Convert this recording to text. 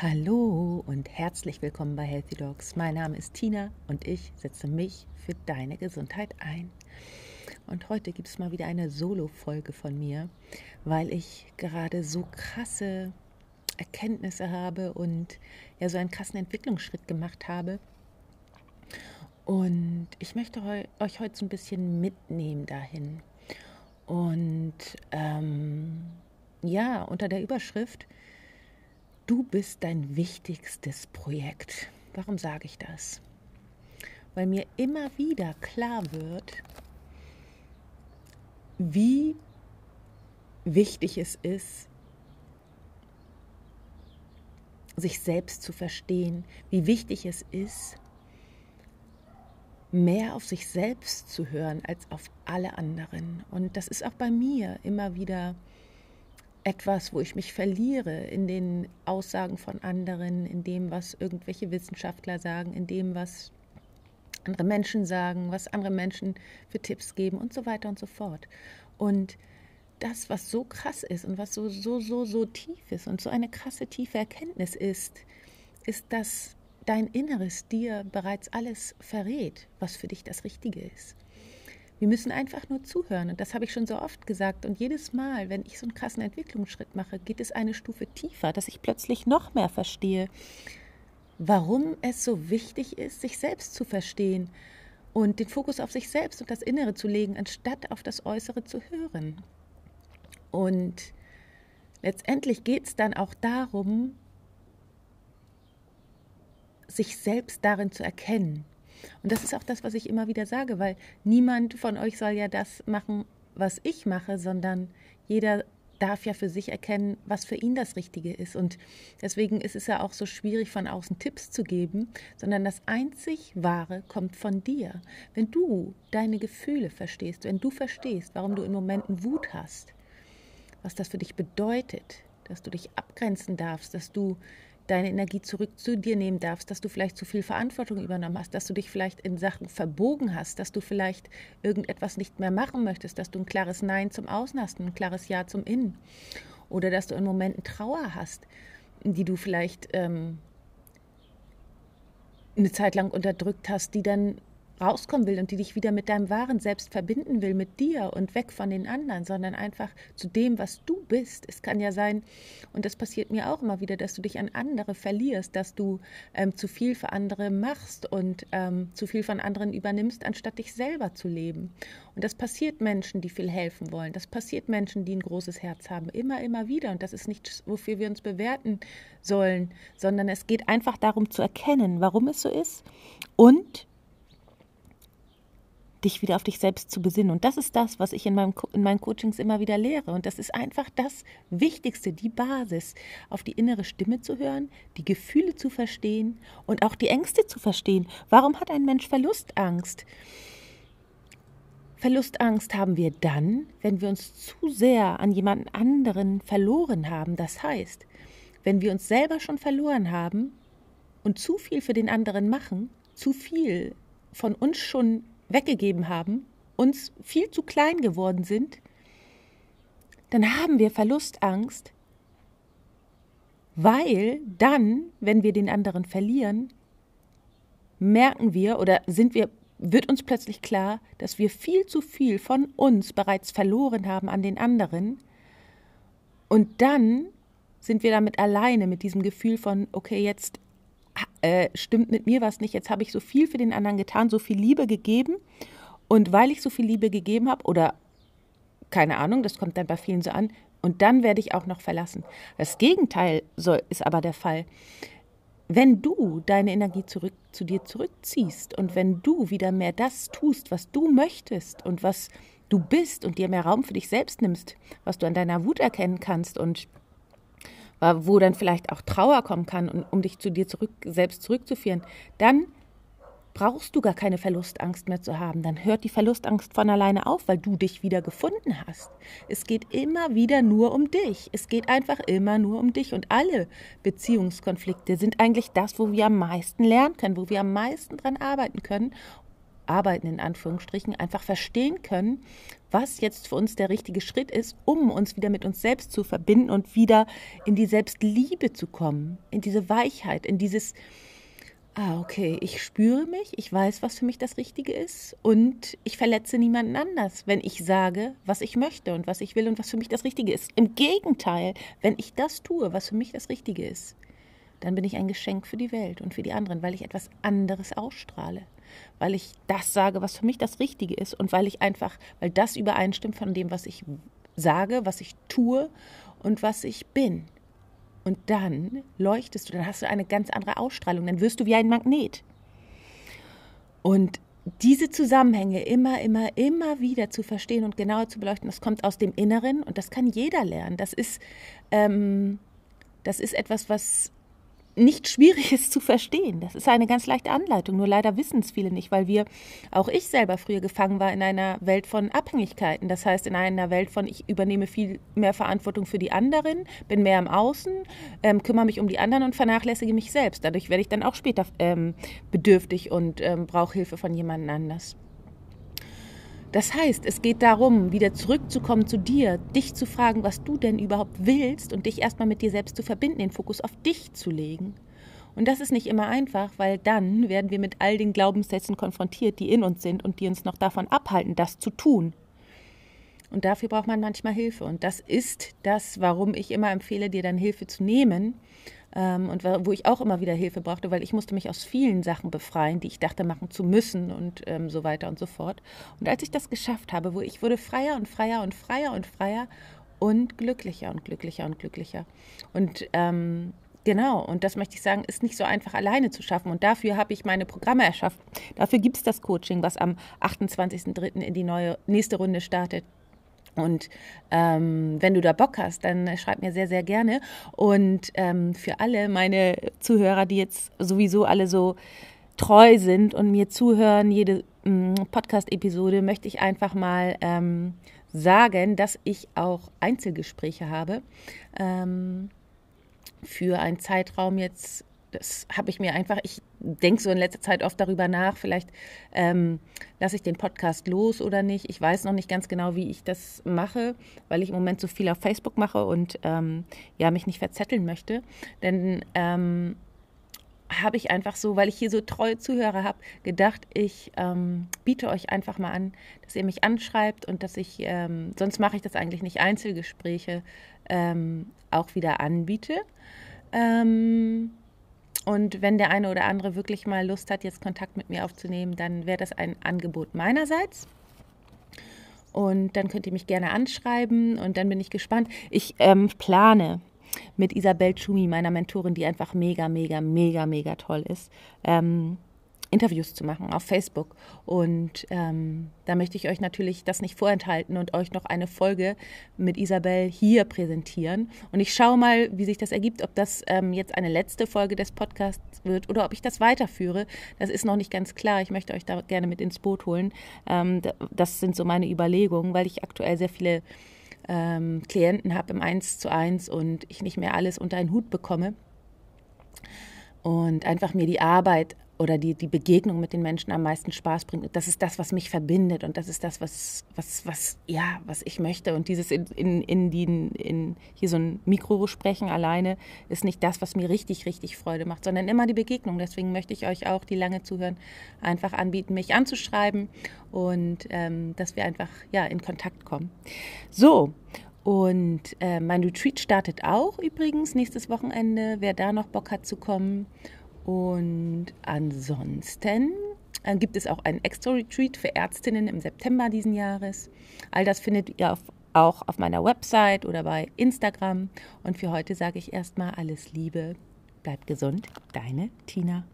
Hallo und herzlich willkommen bei Healthy Dogs. Mein Name ist Tina und ich setze mich für deine Gesundheit ein. Und heute gibt es mal wieder eine Solo-Folge von mir, weil ich gerade so krasse Erkenntnisse habe und ja so einen krassen Entwicklungsschritt gemacht habe. Und ich möchte euch heute so ein bisschen mitnehmen dahin. Und ähm, ja, unter der Überschrift Du bist dein wichtigstes Projekt. Warum sage ich das? Weil mir immer wieder klar wird, wie wichtig es ist, sich selbst zu verstehen, wie wichtig es ist, mehr auf sich selbst zu hören als auf alle anderen. Und das ist auch bei mir immer wieder etwas, wo ich mich verliere in den Aussagen von anderen, in dem, was irgendwelche Wissenschaftler sagen, in dem, was andere Menschen sagen, was andere Menschen für Tipps geben und so weiter und so fort. Und das, was so krass ist und was so, so, so, so tief ist und so eine krasse, tiefe Erkenntnis ist, ist, dass dein Inneres dir bereits alles verrät, was für dich das Richtige ist. Wir müssen einfach nur zuhören. Und das habe ich schon so oft gesagt. Und jedes Mal, wenn ich so einen krassen Entwicklungsschritt mache, geht es eine Stufe tiefer, dass ich plötzlich noch mehr verstehe, warum es so wichtig ist, sich selbst zu verstehen und den Fokus auf sich selbst und das Innere zu legen, anstatt auf das Äußere zu hören. Und letztendlich geht es dann auch darum, sich selbst darin zu erkennen und das ist auch das, was ich immer wieder sage, weil niemand von euch soll ja das machen, was ich mache, sondern jeder darf ja für sich erkennen, was für ihn das Richtige ist. Und deswegen ist es ja auch so schwierig, von außen Tipps zu geben, sondern das einzig Wahre kommt von dir. Wenn du deine Gefühle verstehst, wenn du verstehst, warum du in Momenten Wut hast, was das für dich bedeutet, dass du dich abgrenzen darfst, dass du deine Energie zurück zu dir nehmen darfst, dass du vielleicht zu viel Verantwortung übernommen hast, dass du dich vielleicht in Sachen verbogen hast, dass du vielleicht irgendetwas nicht mehr machen möchtest, dass du ein klares Nein zum Außen hast, ein klares Ja zum Innen. Oder dass du in Momenten Trauer hast, die du vielleicht ähm, eine Zeit lang unterdrückt hast, die dann rauskommen will und die dich wieder mit deinem wahren Selbst verbinden will, mit dir und weg von den anderen, sondern einfach zu dem, was du bist. Es kann ja sein, und das passiert mir auch immer wieder, dass du dich an andere verlierst, dass du ähm, zu viel für andere machst und ähm, zu viel von anderen übernimmst, anstatt dich selber zu leben. Und das passiert Menschen, die viel helfen wollen. Das passiert Menschen, die ein großes Herz haben. Immer, immer wieder. Und das ist nichts, wofür wir uns bewerten sollen, sondern es geht einfach darum zu erkennen, warum es so ist und dich wieder auf dich selbst zu besinnen. Und das ist das, was ich in, meinem, in meinen Coachings immer wieder lehre. Und das ist einfach das Wichtigste, die Basis, auf die innere Stimme zu hören, die Gefühle zu verstehen und auch die Ängste zu verstehen. Warum hat ein Mensch Verlustangst? Verlustangst haben wir dann, wenn wir uns zu sehr an jemanden anderen verloren haben. Das heißt, wenn wir uns selber schon verloren haben und zu viel für den anderen machen, zu viel von uns schon weggegeben haben, uns viel zu klein geworden sind, dann haben wir Verlustangst, weil dann, wenn wir den anderen verlieren, merken wir oder sind wir, wird uns plötzlich klar, dass wir viel zu viel von uns bereits verloren haben an den anderen. Und dann sind wir damit alleine mit diesem Gefühl von, okay, jetzt äh, stimmt mit mir was nicht, jetzt habe ich so viel für den anderen getan, so viel Liebe gegeben. Und weil ich so viel Liebe gegeben habe, oder keine Ahnung, das kommt dann bei vielen so an, und dann werde ich auch noch verlassen. Das Gegenteil soll, ist aber der Fall. Wenn du deine Energie zurück zu dir zurückziehst und wenn du wieder mehr das tust, was du möchtest und was du bist und dir mehr Raum für dich selbst nimmst, was du an deiner Wut erkennen kannst und wo dann vielleicht auch Trauer kommen kann, um dich zu dir zurück, selbst zurückzuführen, dann brauchst du gar keine Verlustangst mehr zu haben. Dann hört die Verlustangst von alleine auf, weil du dich wieder gefunden hast. Es geht immer wieder nur um dich. Es geht einfach immer nur um dich. Und alle Beziehungskonflikte sind eigentlich das, wo wir am meisten lernen können, wo wir am meisten dran arbeiten können arbeiten, in Anführungsstrichen, einfach verstehen können, was jetzt für uns der richtige Schritt ist, um uns wieder mit uns selbst zu verbinden und wieder in die Selbstliebe zu kommen, in diese Weichheit, in dieses, ah, okay, ich spüre mich, ich weiß, was für mich das Richtige ist und ich verletze niemanden anders, wenn ich sage, was ich möchte und was ich will und was für mich das Richtige ist. Im Gegenteil, wenn ich das tue, was für mich das Richtige ist, dann bin ich ein Geschenk für die Welt und für die anderen, weil ich etwas anderes ausstrahle, weil ich das sage, was für mich das Richtige ist und weil ich einfach, weil das übereinstimmt von dem, was ich sage, was ich tue und was ich bin. Und dann leuchtest du, dann hast du eine ganz andere Ausstrahlung, dann wirst du wie ein Magnet. Und diese Zusammenhänge immer, immer, immer wieder zu verstehen und genauer zu beleuchten, das kommt aus dem Inneren und das kann jeder lernen. Das ist, ähm, das ist etwas, was nicht schwierig ist zu verstehen. Das ist eine ganz leichte Anleitung. Nur leider wissen es viele nicht, weil wir, auch ich selber früher gefangen war in einer Welt von Abhängigkeiten. Das heißt, in einer Welt von, ich übernehme viel mehr Verantwortung für die anderen, bin mehr im Außen, ähm, kümmere mich um die anderen und vernachlässige mich selbst. Dadurch werde ich dann auch später ähm, bedürftig und ähm, brauche Hilfe von jemand anders. Das heißt, es geht darum, wieder zurückzukommen zu dir, dich zu fragen, was du denn überhaupt willst und dich erstmal mit dir selbst zu verbinden, den Fokus auf dich zu legen. Und das ist nicht immer einfach, weil dann werden wir mit all den Glaubenssätzen konfrontiert, die in uns sind und die uns noch davon abhalten, das zu tun. Und dafür braucht man manchmal Hilfe. Und das ist das, warum ich immer empfehle, dir dann Hilfe zu nehmen, ähm, und wo ich auch immer wieder Hilfe brauchte, weil ich musste mich aus vielen Sachen befreien, die ich dachte machen zu müssen und ähm, so weiter und so fort. Und als ich das geschafft habe, wo ich wurde freier und freier und freier und freier und glücklicher und glücklicher und glücklicher. Und ähm, Genau, und das möchte ich sagen, ist nicht so einfach alleine zu schaffen. Und dafür habe ich meine Programme erschaffen. Dafür gibt es das Coaching, was am 28.03. in die neue nächste Runde startet. Und ähm, wenn du da Bock hast, dann schreib mir sehr, sehr gerne. Und ähm, für alle meine Zuhörer, die jetzt sowieso alle so treu sind und mir zuhören, jede ähm, Podcast-Episode, möchte ich einfach mal ähm, sagen, dass ich auch Einzelgespräche habe. Ähm, für einen Zeitraum jetzt das habe ich mir einfach, ich denke so in letzter Zeit oft darüber nach, vielleicht ähm, lasse ich den Podcast los oder nicht. Ich weiß noch nicht ganz genau, wie ich das mache, weil ich im Moment so viel auf Facebook mache und ähm, ja, mich nicht verzetteln möchte. Denn ähm, habe ich einfach so, weil ich hier so treue Zuhörer habe, gedacht, ich ähm, biete euch einfach mal an, dass ihr mich anschreibt und dass ich, ähm, sonst mache ich das eigentlich nicht, Einzelgespräche ähm, auch wieder anbiete. Ähm, und wenn der eine oder andere wirklich mal Lust hat, jetzt Kontakt mit mir aufzunehmen, dann wäre das ein Angebot meinerseits. Und dann könnt ihr mich gerne anschreiben und dann bin ich gespannt. Ich ähm, plane mit Isabel Schumi, meiner Mentorin, die einfach mega, mega, mega, mega toll ist, ähm, Interviews zu machen auf Facebook. Und ähm, da möchte ich euch natürlich das nicht vorenthalten und euch noch eine Folge mit Isabel hier präsentieren. Und ich schaue mal, wie sich das ergibt, ob das ähm, jetzt eine letzte Folge des Podcasts wird oder ob ich das weiterführe. Das ist noch nicht ganz klar. Ich möchte euch da gerne mit ins Boot holen. Ähm, das sind so meine Überlegungen, weil ich aktuell sehr viele ähm, Klienten habe im Eins zu eins und ich nicht mehr alles unter einen Hut bekomme und einfach mir die Arbeit oder die, die Begegnung mit den Menschen am meisten Spaß bringt. das ist das, was mich verbindet und das ist das, was, was, was, ja, was ich möchte. Und dieses in, in, in, die, in hier so ein Mikro sprechen alleine ist nicht das, was mir richtig, richtig Freude macht, sondern immer die Begegnung. Deswegen möchte ich euch auch, die lange zuhören, einfach anbieten, mich anzuschreiben und ähm, dass wir einfach ja, in Kontakt kommen. So, und äh, mein Retreat startet auch übrigens nächstes Wochenende. Wer da noch Bock hat zu kommen. Und ansonsten äh, gibt es auch einen Extra Retreat für Ärztinnen im September diesen Jahres. All das findet ihr auf, auch auf meiner Website oder bei Instagram. Und für heute sage ich erstmal alles Liebe, bleibt gesund, deine Tina.